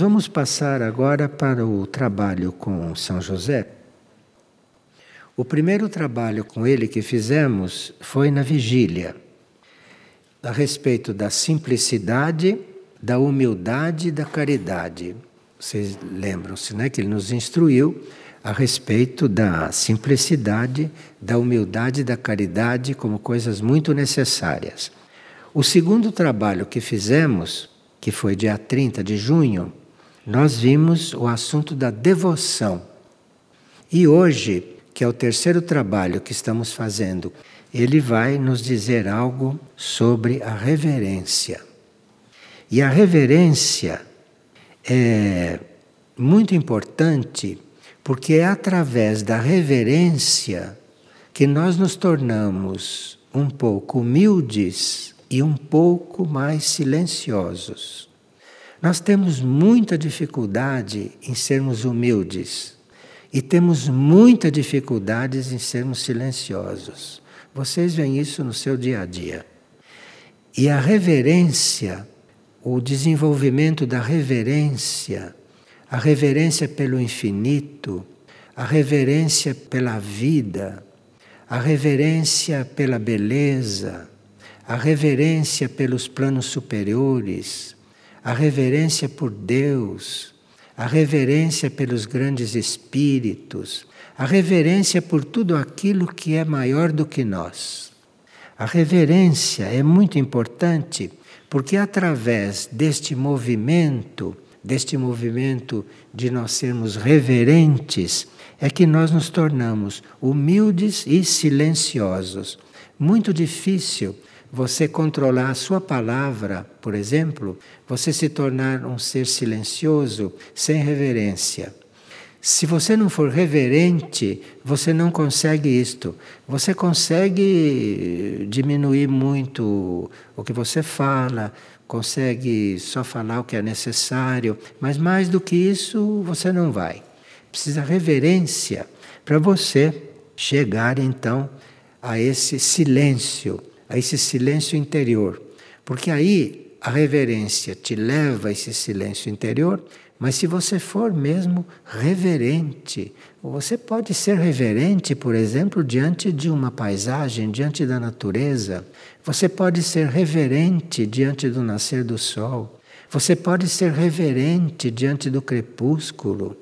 Vamos passar agora para o trabalho com São José. O primeiro trabalho com ele que fizemos foi na vigília, a respeito da simplicidade, da humildade e da caridade. Vocês lembram-se, né, que ele nos instruiu a respeito da simplicidade, da humildade e da caridade como coisas muito necessárias. O segundo trabalho que fizemos, que foi dia 30 de junho, nós vimos o assunto da devoção. E hoje, que é o terceiro trabalho que estamos fazendo, ele vai nos dizer algo sobre a reverência. E a reverência é muito importante porque é através da reverência que nós nos tornamos um pouco humildes e um pouco mais silenciosos. Nós temos muita dificuldade em sermos humildes e temos muita dificuldade em sermos silenciosos. Vocês veem isso no seu dia a dia. E a reverência, o desenvolvimento da reverência, a reverência pelo infinito, a reverência pela vida, a reverência pela beleza, a reverência pelos planos superiores, a reverência por Deus, a reverência pelos grandes espíritos, a reverência por tudo aquilo que é maior do que nós. A reverência é muito importante porque através deste movimento, deste movimento de nós sermos reverentes, é que nós nos tornamos humildes e silenciosos. Muito difícil você controlar a sua palavra, por exemplo, você se tornar um ser silencioso, sem reverência. Se você não for reverente, você não consegue isto. Você consegue diminuir muito o que você fala, consegue só falar o que é necessário, mas mais do que isso você não vai. Precisa reverência para você chegar então a esse silêncio a esse silêncio interior. Porque aí a reverência te leva a esse silêncio interior, mas se você for mesmo reverente, você pode ser reverente, por exemplo, diante de uma paisagem, diante da natureza. Você pode ser reverente diante do nascer do sol. Você pode ser reverente diante do crepúsculo.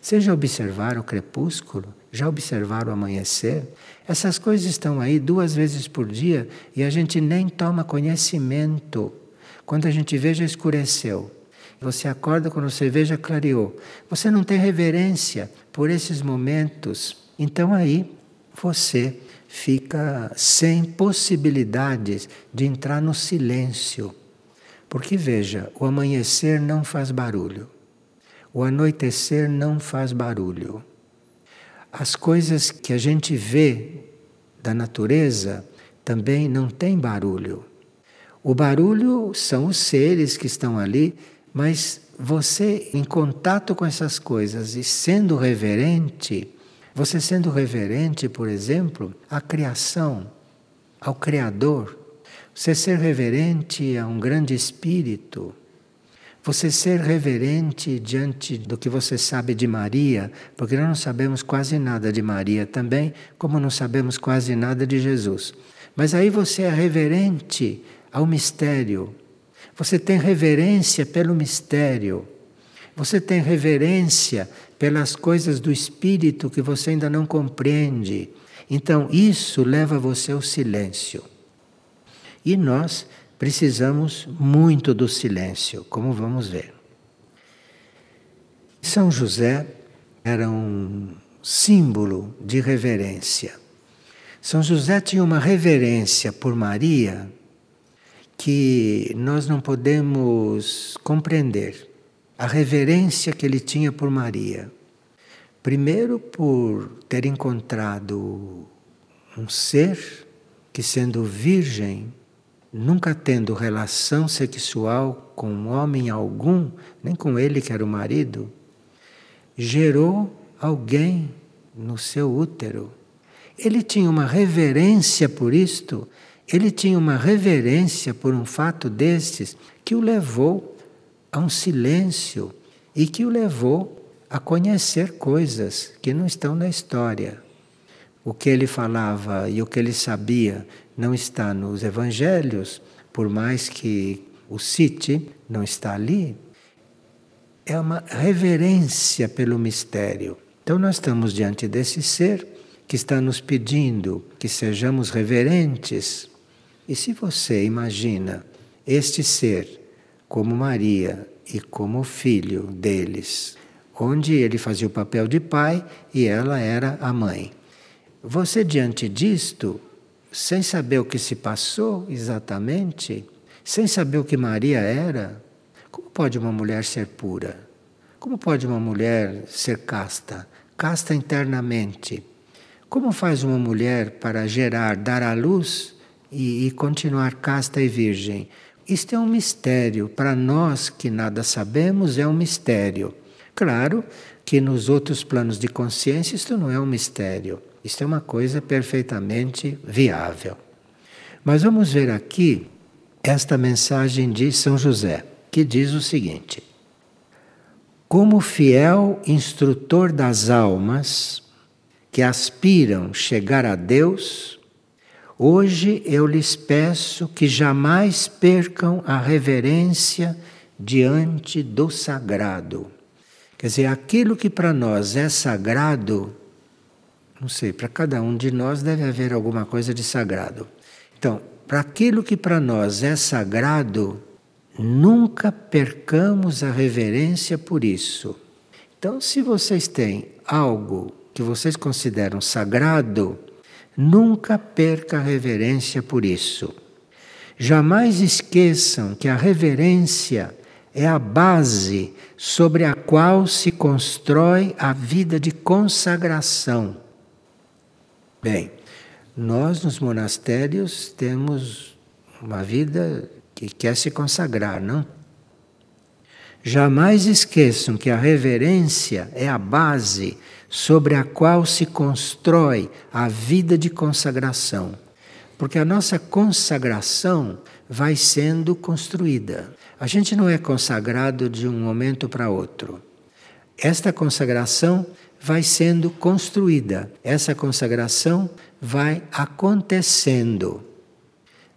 Vocês já observaram o crepúsculo? Já observaram o amanhecer? Essas coisas estão aí duas vezes por dia e a gente nem toma conhecimento. Quando a gente vê, já escureceu. Você acorda quando você vê, já clareou. Você não tem reverência por esses momentos. Então aí você fica sem possibilidades de entrar no silêncio. Porque veja, o amanhecer não faz barulho. O anoitecer não faz barulho. As coisas que a gente vê da natureza também não tem barulho. O barulho são os seres que estão ali, mas você, em contato com essas coisas e sendo reverente, você sendo reverente, por exemplo, à criação, ao Criador, você ser reverente a um grande espírito, você ser reverente diante do que você sabe de Maria, porque nós não sabemos quase nada de Maria também, como não sabemos quase nada de Jesus. Mas aí você é reverente ao mistério. Você tem reverência pelo mistério. Você tem reverência pelas coisas do espírito que você ainda não compreende. Então, isso leva você ao silêncio. E nós precisamos muito do silêncio, como vamos ver. São José era um símbolo de reverência. São José tinha uma reverência por Maria que nós não podemos compreender. A reverência que ele tinha por Maria. Primeiro, por ter encontrado um ser que, sendo virgem, nunca tendo relação sexual com homem algum, nem com ele que era o marido, gerou alguém no seu útero. Ele tinha uma reverência por isto, ele tinha uma reverência por um fato destes que o levou a um silêncio e que o levou a conhecer coisas que não estão na história. O que ele falava e o que ele sabia não está nos evangelhos, por mais que o cite, não está ali. É uma reverência pelo mistério. Então, nós estamos diante desse ser que está nos pedindo que sejamos reverentes. E se você imagina este ser como Maria e como filho deles, onde ele fazia o papel de pai e ela era a mãe. Você, diante disto, sem saber o que se passou exatamente, sem saber o que Maria era, como pode uma mulher ser pura? Como pode uma mulher ser casta? Casta internamente. Como faz uma mulher para gerar, dar à luz e, e continuar casta e virgem? Isto é um mistério. Para nós que nada sabemos, é um mistério. Claro que nos outros planos de consciência isto não é um mistério. Isto é uma coisa perfeitamente viável. Mas vamos ver aqui esta mensagem de São José, que diz o seguinte: Como fiel instrutor das almas que aspiram chegar a Deus, hoje eu lhes peço que jamais percam a reverência diante do sagrado. Quer dizer, aquilo que para nós é sagrado, não sei, para cada um de nós deve haver alguma coisa de sagrado. Então, para aquilo que para nós é sagrado, nunca percamos a reverência por isso. Então, se vocês têm algo que vocês consideram sagrado, nunca perca a reverência por isso. Jamais esqueçam que a reverência é a base sobre a qual se constrói a vida de consagração. Bem, nós nos monastérios temos uma vida que quer se consagrar, não? Jamais esqueçam que a reverência é a base sobre a qual se constrói a vida de consagração. Porque a nossa consagração vai sendo construída. A gente não é consagrado de um momento para outro. Esta consagração vai sendo construída. Essa consagração vai acontecendo.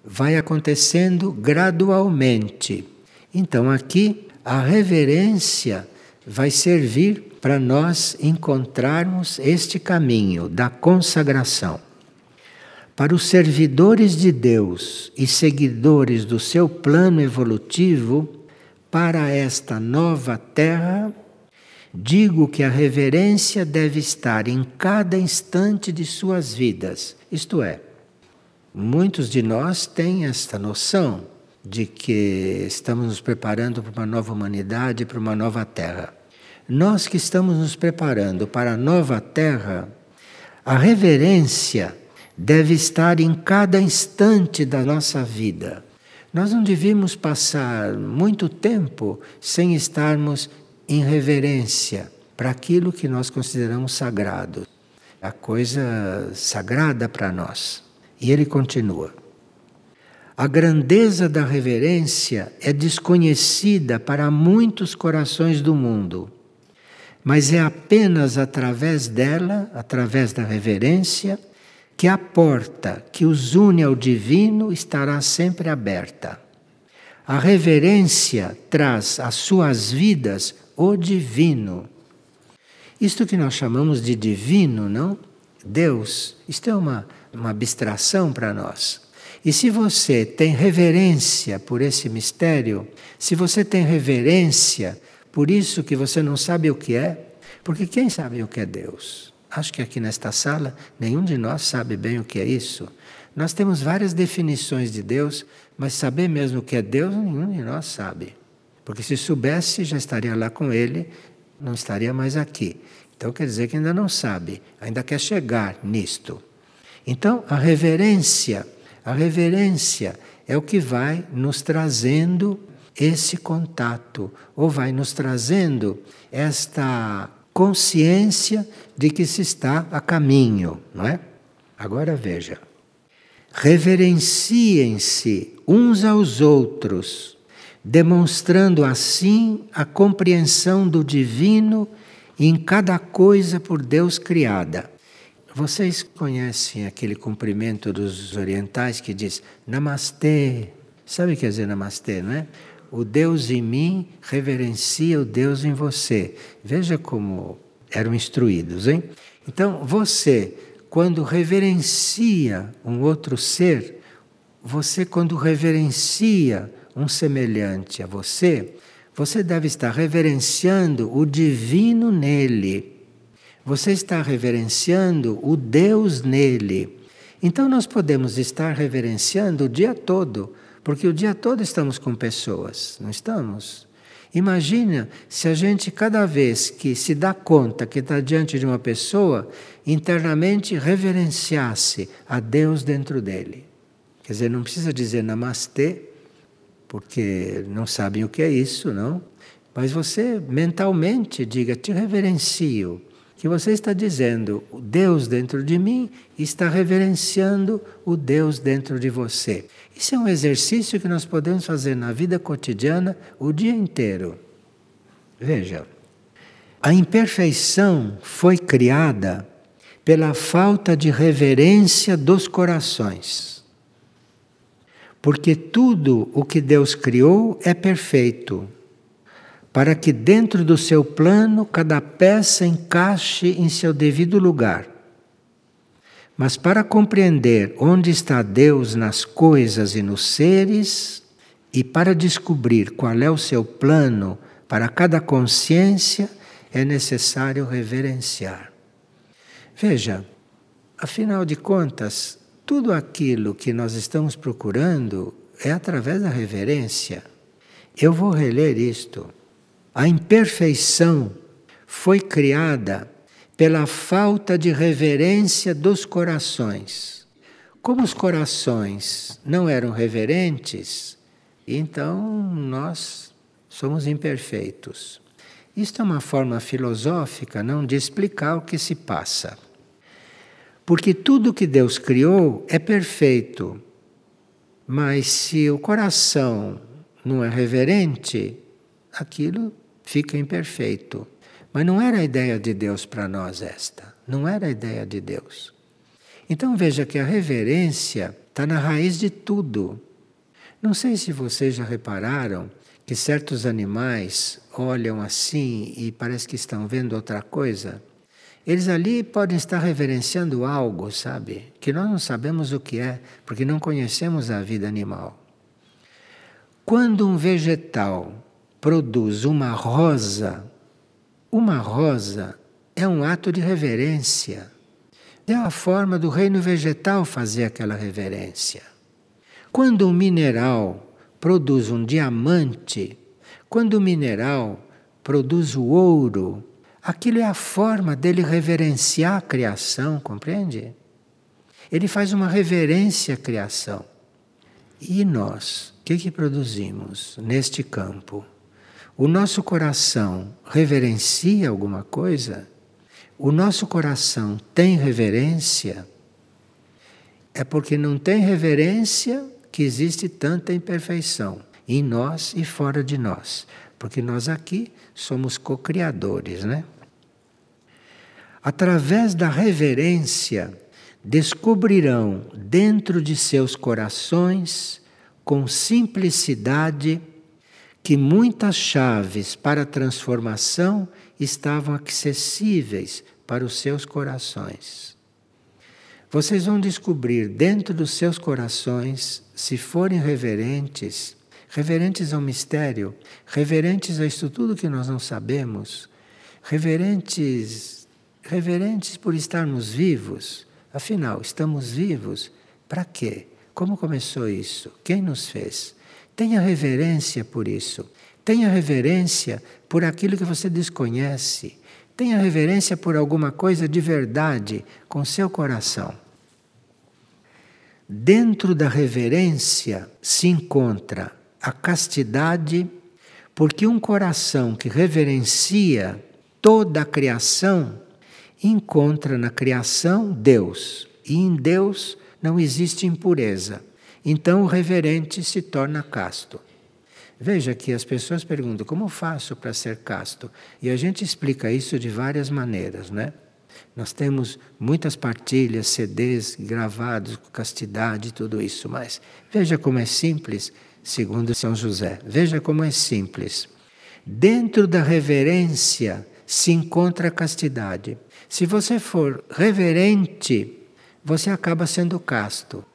Vai acontecendo gradualmente. Então aqui a reverência vai servir para nós encontrarmos este caminho da consagração. Para os servidores de Deus e seguidores do seu plano evolutivo, para esta nova terra Digo que a reverência deve estar em cada instante de suas vidas. Isto é, muitos de nós têm esta noção de que estamos nos preparando para uma nova humanidade, para uma nova terra. Nós que estamos nos preparando para a nova terra, a reverência deve estar em cada instante da nossa vida. Nós não devíamos passar muito tempo sem estarmos em reverência para aquilo que nós consideramos sagrado, a coisa sagrada para nós. E ele continua: A grandeza da reverência é desconhecida para muitos corações do mundo, mas é apenas através dela, através da reverência, que a porta que os une ao divino estará sempre aberta. A reverência traz às suas vidas o divino. Isto que nós chamamos de divino, não? Deus, isto é uma, uma abstração para nós. E se você tem reverência por esse mistério, se você tem reverência por isso que você não sabe o que é, porque quem sabe o que é Deus? Acho que aqui nesta sala nenhum de nós sabe bem o que é isso. Nós temos várias definições de Deus, mas saber mesmo o que é Deus, nenhum de nós sabe. Porque se soubesse, já estaria lá com ele, não estaria mais aqui. Então quer dizer que ainda não sabe, ainda quer chegar nisto. Então a reverência, a reverência é o que vai nos trazendo esse contato, ou vai nos trazendo esta consciência de que se está a caminho, não é? Agora veja. Reverenciem-se uns aos outros demonstrando assim a compreensão do divino em cada coisa por Deus criada. Vocês conhecem aquele cumprimento dos orientais que diz Namastê? Sabe o que quer dizer Namastê, não é? O Deus em mim reverencia o Deus em você. Veja como eram instruídos, hein? Então, você, quando reverencia um outro ser, você, quando reverencia um semelhante a você, você deve estar reverenciando o divino nele. Você está reverenciando o Deus nele. Então nós podemos estar reverenciando o dia todo, porque o dia todo estamos com pessoas, não estamos? Imagina se a gente, cada vez que se dá conta que está diante de uma pessoa, internamente reverenciasse a Deus dentro dele. Quer dizer, não precisa dizer namastê, porque não sabem o que é isso, não? Mas você mentalmente diga: te reverencio que você está dizendo, o Deus dentro de mim está reverenciando o Deus dentro de você. Isso é um exercício que nós podemos fazer na vida cotidiana o dia inteiro. Veja, a imperfeição foi criada pela falta de reverência dos corações. Porque tudo o que Deus criou é perfeito para que dentro do seu plano cada peça encaixe em seu devido lugar. Mas para compreender onde está Deus nas coisas e nos seres, e para descobrir qual é o seu plano para cada consciência, é necessário reverenciar. Veja, afinal de contas, tudo aquilo que nós estamos procurando é através da reverência. Eu vou reler isto. A imperfeição foi criada pela falta de reverência dos corações. Como os corações não eram reverentes, então nós somos imperfeitos. Isto é uma forma filosófica não de explicar o que se passa. Porque tudo que Deus criou é perfeito. Mas se o coração não é reverente, aquilo fica imperfeito. Mas não era a ideia de Deus para nós esta. Não era a ideia de Deus. Então veja que a reverência está na raiz de tudo. Não sei se vocês já repararam que certos animais olham assim e parece que estão vendo outra coisa. Eles ali podem estar reverenciando algo, sabe? Que nós não sabemos o que é, porque não conhecemos a vida animal. Quando um vegetal produz uma rosa, uma rosa é um ato de reverência. É a forma do reino vegetal fazer aquela reverência. Quando um mineral produz um diamante, quando o mineral produz o ouro, aquilo é a forma dele reverenciar a criação, compreende? Ele faz uma reverência à criação. E nós, o que, que produzimos neste campo? o nosso coração reverencia alguma coisa, o nosso coração tem reverência, é porque não tem reverência que existe tanta imperfeição em nós e fora de nós, porque nós aqui somos co-criadores, né? Através da reverência, descobrirão dentro de seus corações, com simplicidade, que muitas chaves para a transformação estavam acessíveis para os seus corações. Vocês vão descobrir dentro dos seus corações, se forem reverentes, reverentes ao mistério, reverentes a isso tudo que nós não sabemos, reverentes, reverentes por estarmos vivos. Afinal, estamos vivos para quê? Como começou isso? Quem nos fez? Tenha reverência por isso. Tenha reverência por aquilo que você desconhece. Tenha reverência por alguma coisa de verdade com seu coração. Dentro da reverência se encontra a castidade, porque um coração que reverencia toda a criação encontra na criação Deus, e em Deus não existe impureza. Então o reverente se torna casto. Veja que as pessoas perguntam como faço para ser casto? E a gente explica isso de várias maneiras, né? Nós temos muitas partilhas, CDs gravados com castidade e tudo isso, mas veja como é simples, segundo São José. Veja como é simples. Dentro da reverência se encontra a castidade. Se você for reverente, você acaba sendo casto.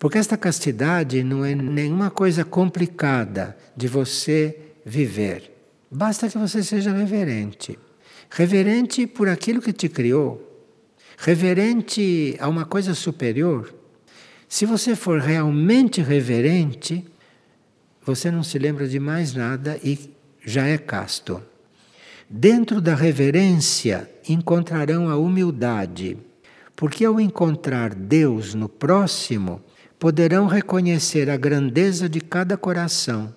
Porque esta castidade não é nenhuma coisa complicada de você viver. Basta que você seja reverente. Reverente por aquilo que te criou. Reverente a uma coisa superior. Se você for realmente reverente, você não se lembra de mais nada e já é casto. Dentro da reverência encontrarão a humildade, porque ao encontrar Deus no próximo, poderão reconhecer a grandeza de cada coração.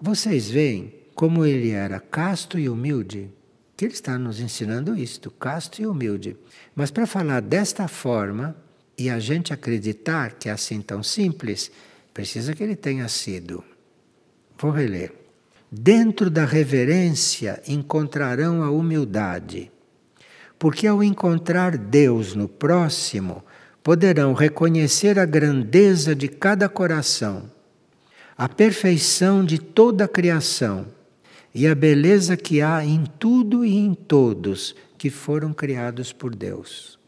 Vocês veem como ele era casto e humilde? Que ele está nos ensinando isto, casto e humilde. Mas para falar desta forma e a gente acreditar que é assim tão simples, precisa que ele tenha sido. Vou reler. Dentro da reverência encontrarão a humildade, porque ao encontrar Deus no próximo, poderão reconhecer a grandeza de cada coração, a perfeição de toda a criação e a beleza que há em tudo e em todos que foram criados por Deus.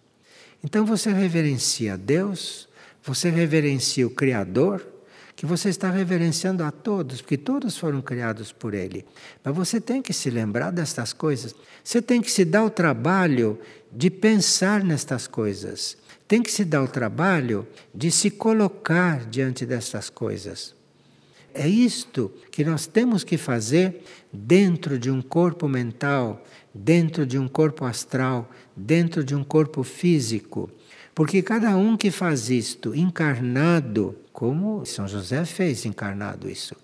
Então você reverencia Deus, você reverencia o Criador, que você está reverenciando a todos, porque todos foram criados por Ele. Mas você tem que se lembrar destas coisas. Você tem que se dar o trabalho de pensar nestas coisas tem que se dar o trabalho de se colocar diante dessas coisas. É isto que nós temos que fazer dentro de um corpo mental, dentro de um corpo astral, dentro de um corpo físico. Porque cada um que faz isto encarnado, como São José fez encarnado isso,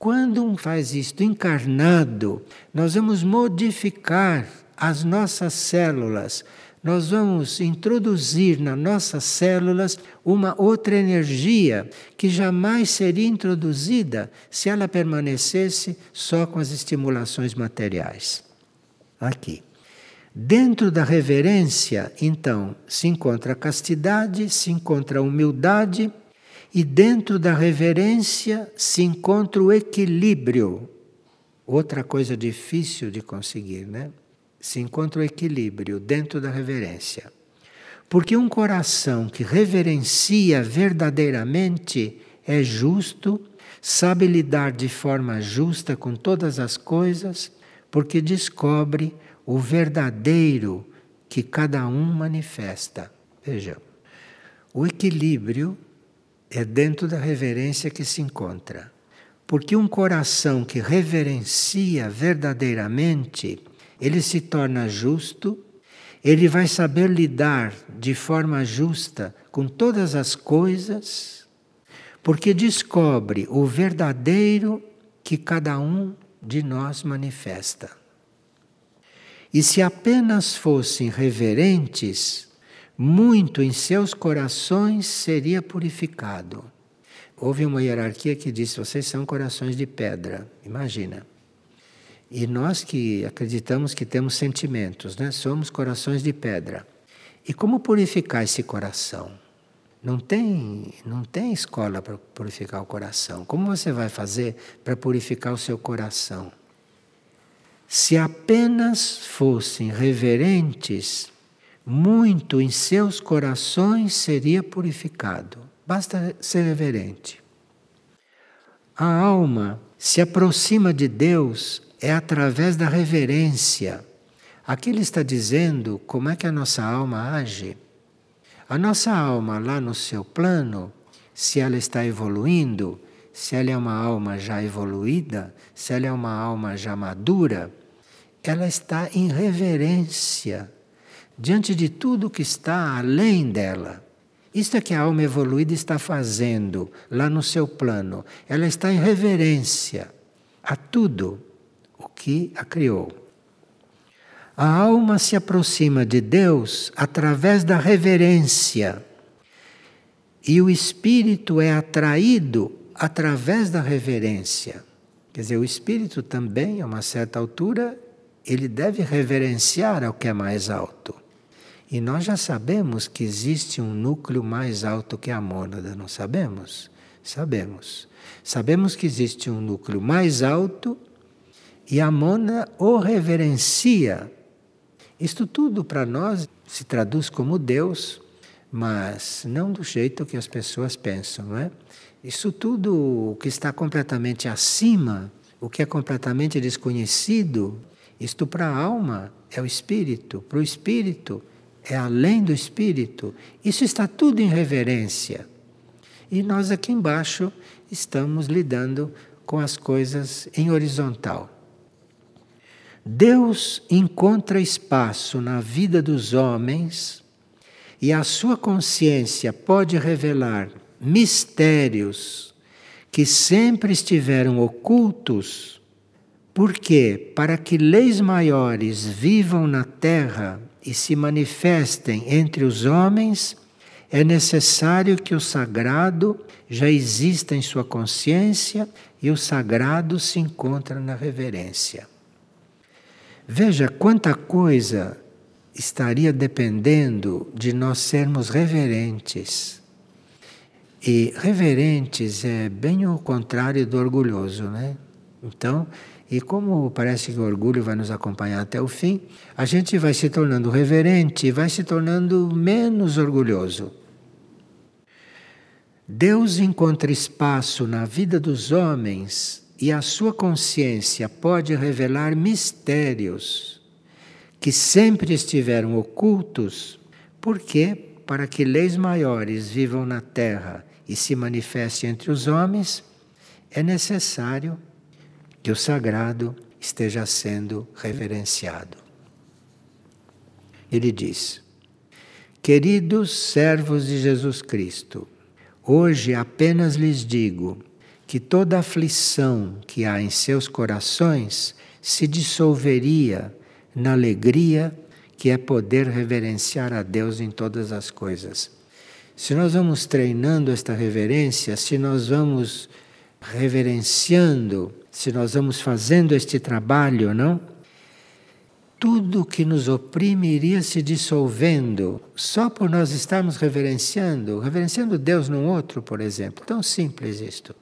quando um faz isto encarnado, nós vamos modificar as nossas células nós vamos introduzir nas nossas células uma outra energia que jamais seria introduzida se ela permanecesse só com as estimulações materiais. Aqui. Dentro da reverência, então, se encontra a castidade, se encontra a humildade, e dentro da reverência se encontra o equilíbrio. Outra coisa difícil de conseguir, né? se encontra o equilíbrio dentro da reverência. Porque um coração que reverencia verdadeiramente é justo, sabe lidar de forma justa com todas as coisas, porque descobre o verdadeiro que cada um manifesta. Vejam, o equilíbrio é dentro da reverência que se encontra. Porque um coração que reverencia verdadeiramente ele se torna justo, ele vai saber lidar de forma justa com todas as coisas, porque descobre o verdadeiro que cada um de nós manifesta. E se apenas fossem reverentes, muito em seus corações seria purificado. Houve uma hierarquia que disse: vocês são corações de pedra. Imagina. E nós que acreditamos que temos sentimentos, né? somos corações de pedra. E como purificar esse coração? Não tem, não tem escola para purificar o coração. Como você vai fazer para purificar o seu coração? Se apenas fossem reverentes, muito em seus corações seria purificado. Basta ser reverente. A alma se aproxima de Deus é através da reverência. Aqui ele está dizendo como é que a nossa alma age. A nossa alma, lá no seu plano, se ela está evoluindo, se ela é uma alma já evoluída, se ela é uma alma já madura, ela está em reverência diante de tudo que está além dela. Isto é que a alma evoluída está fazendo lá no seu plano. Ela está em reverência a tudo o que a criou. A alma se aproxima de Deus através da reverência. E o espírito é atraído através da reverência. Quer dizer, o espírito também, a uma certa altura, ele deve reverenciar ao que é mais alto. E nós já sabemos que existe um núcleo mais alto que a mônada, não sabemos? Sabemos. Sabemos que existe um núcleo mais alto e a mônada o reverencia. Isto tudo para nós se traduz como Deus, mas não do jeito que as pessoas pensam, não é? Isso tudo que está completamente acima, o que é completamente desconhecido, isto para a alma é o espírito, para o espírito é além do espírito. Isso está tudo em reverência. E nós aqui embaixo estamos lidando com as coisas em horizontal. Deus encontra espaço na vida dos homens e a sua consciência pode revelar mistérios que sempre estiveram ocultos, porque para que leis maiores vivam na terra e se manifestem entre os homens, é necessário que o sagrado já exista em sua consciência e o sagrado se encontra na reverência. Veja quanta coisa estaria dependendo de nós sermos reverentes. E reverentes é bem o contrário do orgulhoso, né? Então, e como parece que o orgulho vai nos acompanhar até o fim, a gente vai se tornando reverente e vai se tornando menos orgulhoso. Deus encontra espaço na vida dos homens e a sua consciência pode revelar mistérios que sempre estiveram ocultos, porque para que leis maiores vivam na terra e se manifestem entre os homens, é necessário que o sagrado esteja sendo reverenciado. Ele diz: Queridos servos de Jesus Cristo, hoje apenas lhes digo que toda aflição que há em seus corações se dissolveria na alegria que é poder reverenciar a Deus em todas as coisas. Se nós vamos treinando esta reverência, se nós vamos reverenciando, se nós vamos fazendo este trabalho, não? Tudo que nos oprime iria se dissolvendo só por nós estarmos reverenciando, reverenciando Deus num outro, por exemplo. Tão simples isto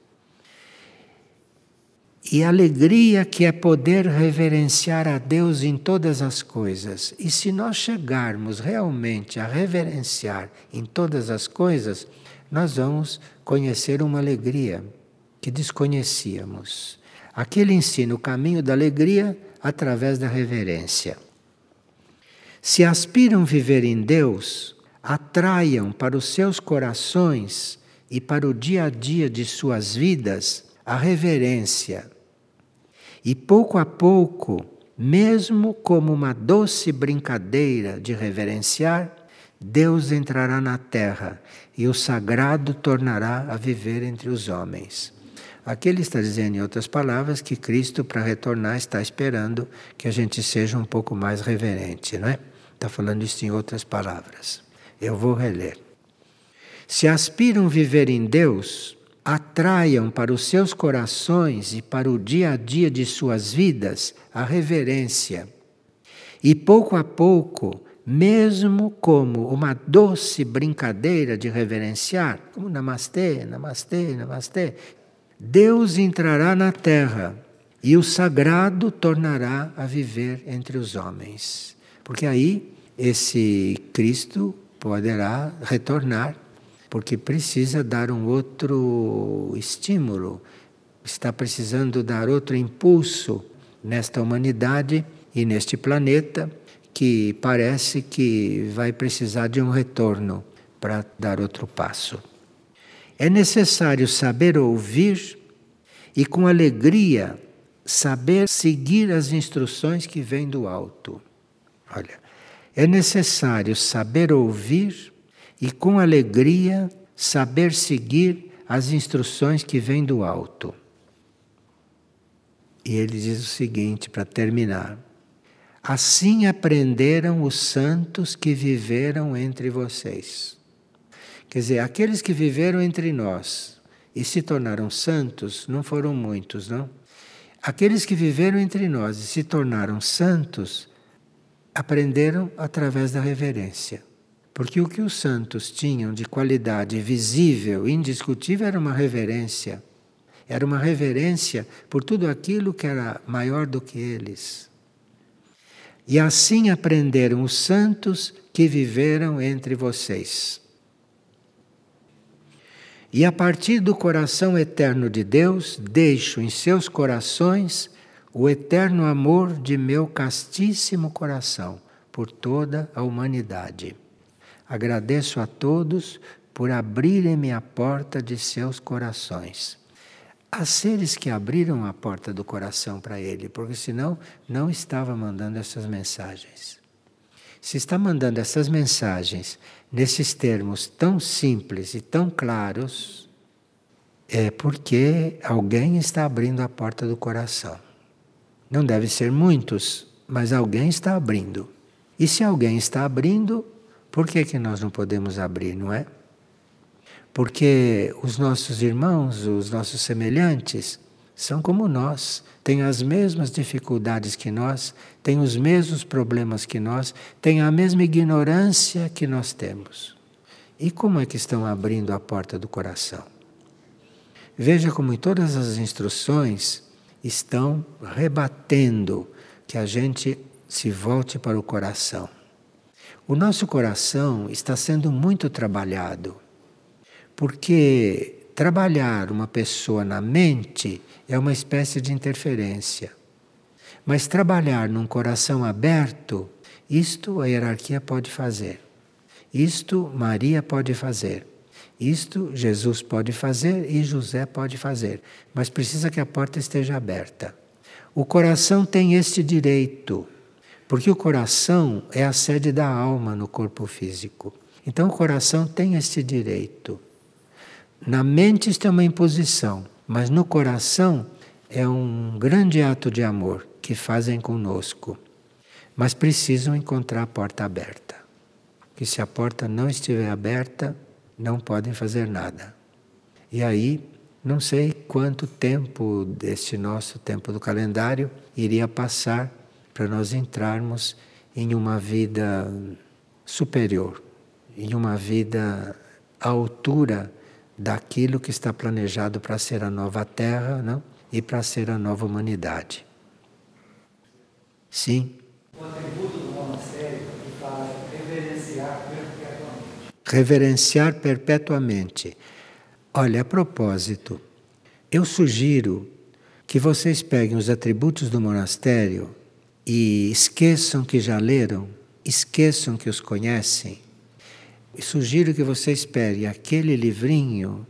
e alegria que é poder reverenciar a Deus em todas as coisas. E se nós chegarmos realmente a reverenciar em todas as coisas, nós vamos conhecer uma alegria que desconhecíamos. Aquele ensina o caminho da alegria através da reverência. Se aspiram viver em Deus, atraiam para os seus corações e para o dia a dia de suas vidas a reverência. E pouco a pouco, mesmo como uma doce brincadeira de reverenciar, Deus entrará na terra e o sagrado tornará a viver entre os homens. Aqui ele está dizendo, em outras palavras, que Cristo, para retornar, está esperando que a gente seja um pouco mais reverente, não é? Está falando isso em outras palavras. Eu vou reler. Se aspiram viver em Deus, atraiam para os seus corações e para o dia a dia de suas vidas a reverência. E pouco a pouco, mesmo como uma doce brincadeira de reverenciar, como namastê, namastê, namastê, Deus entrará na terra e o sagrado tornará a viver entre os homens. Porque aí esse Cristo poderá retornar porque precisa dar um outro estímulo, está precisando dar outro impulso nesta humanidade e neste planeta que parece que vai precisar de um retorno para dar outro passo. É necessário saber ouvir e, com alegria, saber seguir as instruções que vêm do alto. Olha, é necessário saber ouvir e com alegria saber seguir as instruções que vêm do alto. E ele diz o seguinte para terminar: Assim aprenderam os santos que viveram entre vocês. Quer dizer, aqueles que viveram entre nós e se tornaram santos não foram muitos, não? Aqueles que viveram entre nós e se tornaram santos aprenderam através da reverência. Porque o que os santos tinham de qualidade visível, indiscutível, era uma reverência. Era uma reverência por tudo aquilo que era maior do que eles. E assim aprenderam os santos que viveram entre vocês. E a partir do coração eterno de Deus, deixo em seus corações o eterno amor de meu castíssimo coração por toda a humanidade. Agradeço a todos por abrirem-me a porta de seus corações. Há seres que abriram a porta do coração para ele, porque senão não estava mandando essas mensagens. Se está mandando essas mensagens nesses termos tão simples e tão claros, é porque alguém está abrindo a porta do coração. Não deve ser muitos, mas alguém está abrindo. E se alguém está abrindo, por que, que nós não podemos abrir, não é? Porque os nossos irmãos, os nossos semelhantes, são como nós, têm as mesmas dificuldades que nós, têm os mesmos problemas que nós, têm a mesma ignorância que nós temos. E como é que estão abrindo a porta do coração? Veja como em todas as instruções estão rebatendo que a gente se volte para o coração. O nosso coração está sendo muito trabalhado, porque trabalhar uma pessoa na mente é uma espécie de interferência. Mas trabalhar num coração aberto, isto a hierarquia pode fazer. Isto Maria pode fazer. Isto Jesus pode fazer e José pode fazer, mas precisa que a porta esteja aberta. O coração tem este direito, porque o coração é a sede da alma no corpo físico. Então o coração tem este direito. Na mente isto é uma imposição, mas no coração é um grande ato de amor que fazem conosco. Mas precisam encontrar a porta aberta. Que se a porta não estiver aberta, não podem fazer nada. E aí, não sei quanto tempo deste nosso tempo do calendário iria passar para nós entrarmos em uma vida superior, em uma vida à altura daquilo que está planejado para ser a nova Terra não? e para ser a nova humanidade. Sim. O atributo do monastério que fala reverenciar reverenciar perpetuamente. Olha, a propósito, eu sugiro que vocês peguem os atributos do monastério e esqueçam que já leram, esqueçam que os conhecem. Sugiro que vocês peguem aquele livrinho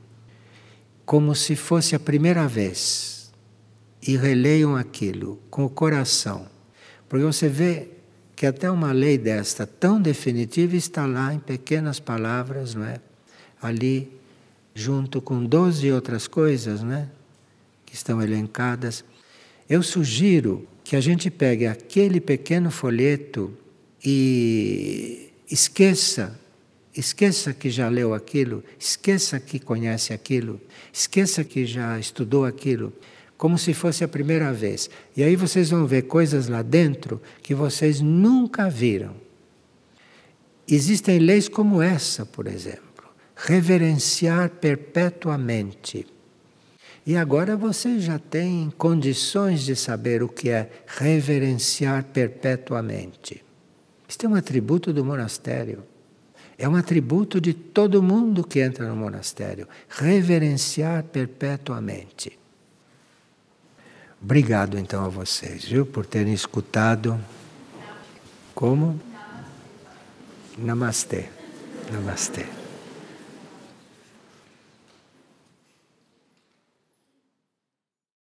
como se fosse a primeira vez e releiam aquilo com o coração. Porque você vê que até uma lei desta tão definitiva está lá em pequenas palavras, não é? Ali, junto com doze outras coisas, né? Que estão elencadas. Eu sugiro que a gente pegue aquele pequeno folheto e esqueça, esqueça que já leu aquilo, esqueça que conhece aquilo, esqueça que já estudou aquilo como se fosse a primeira vez. E aí vocês vão ver coisas lá dentro que vocês nunca viram. Existem leis como essa, por exemplo, reverenciar perpetuamente. E agora vocês já têm condições de saber o que é reverenciar perpetuamente. Isto é um atributo do monastério. É um atributo de todo mundo que entra no monastério. Reverenciar perpetuamente. Obrigado então a vocês, viu, por terem escutado. Como? Namastê. Namastê.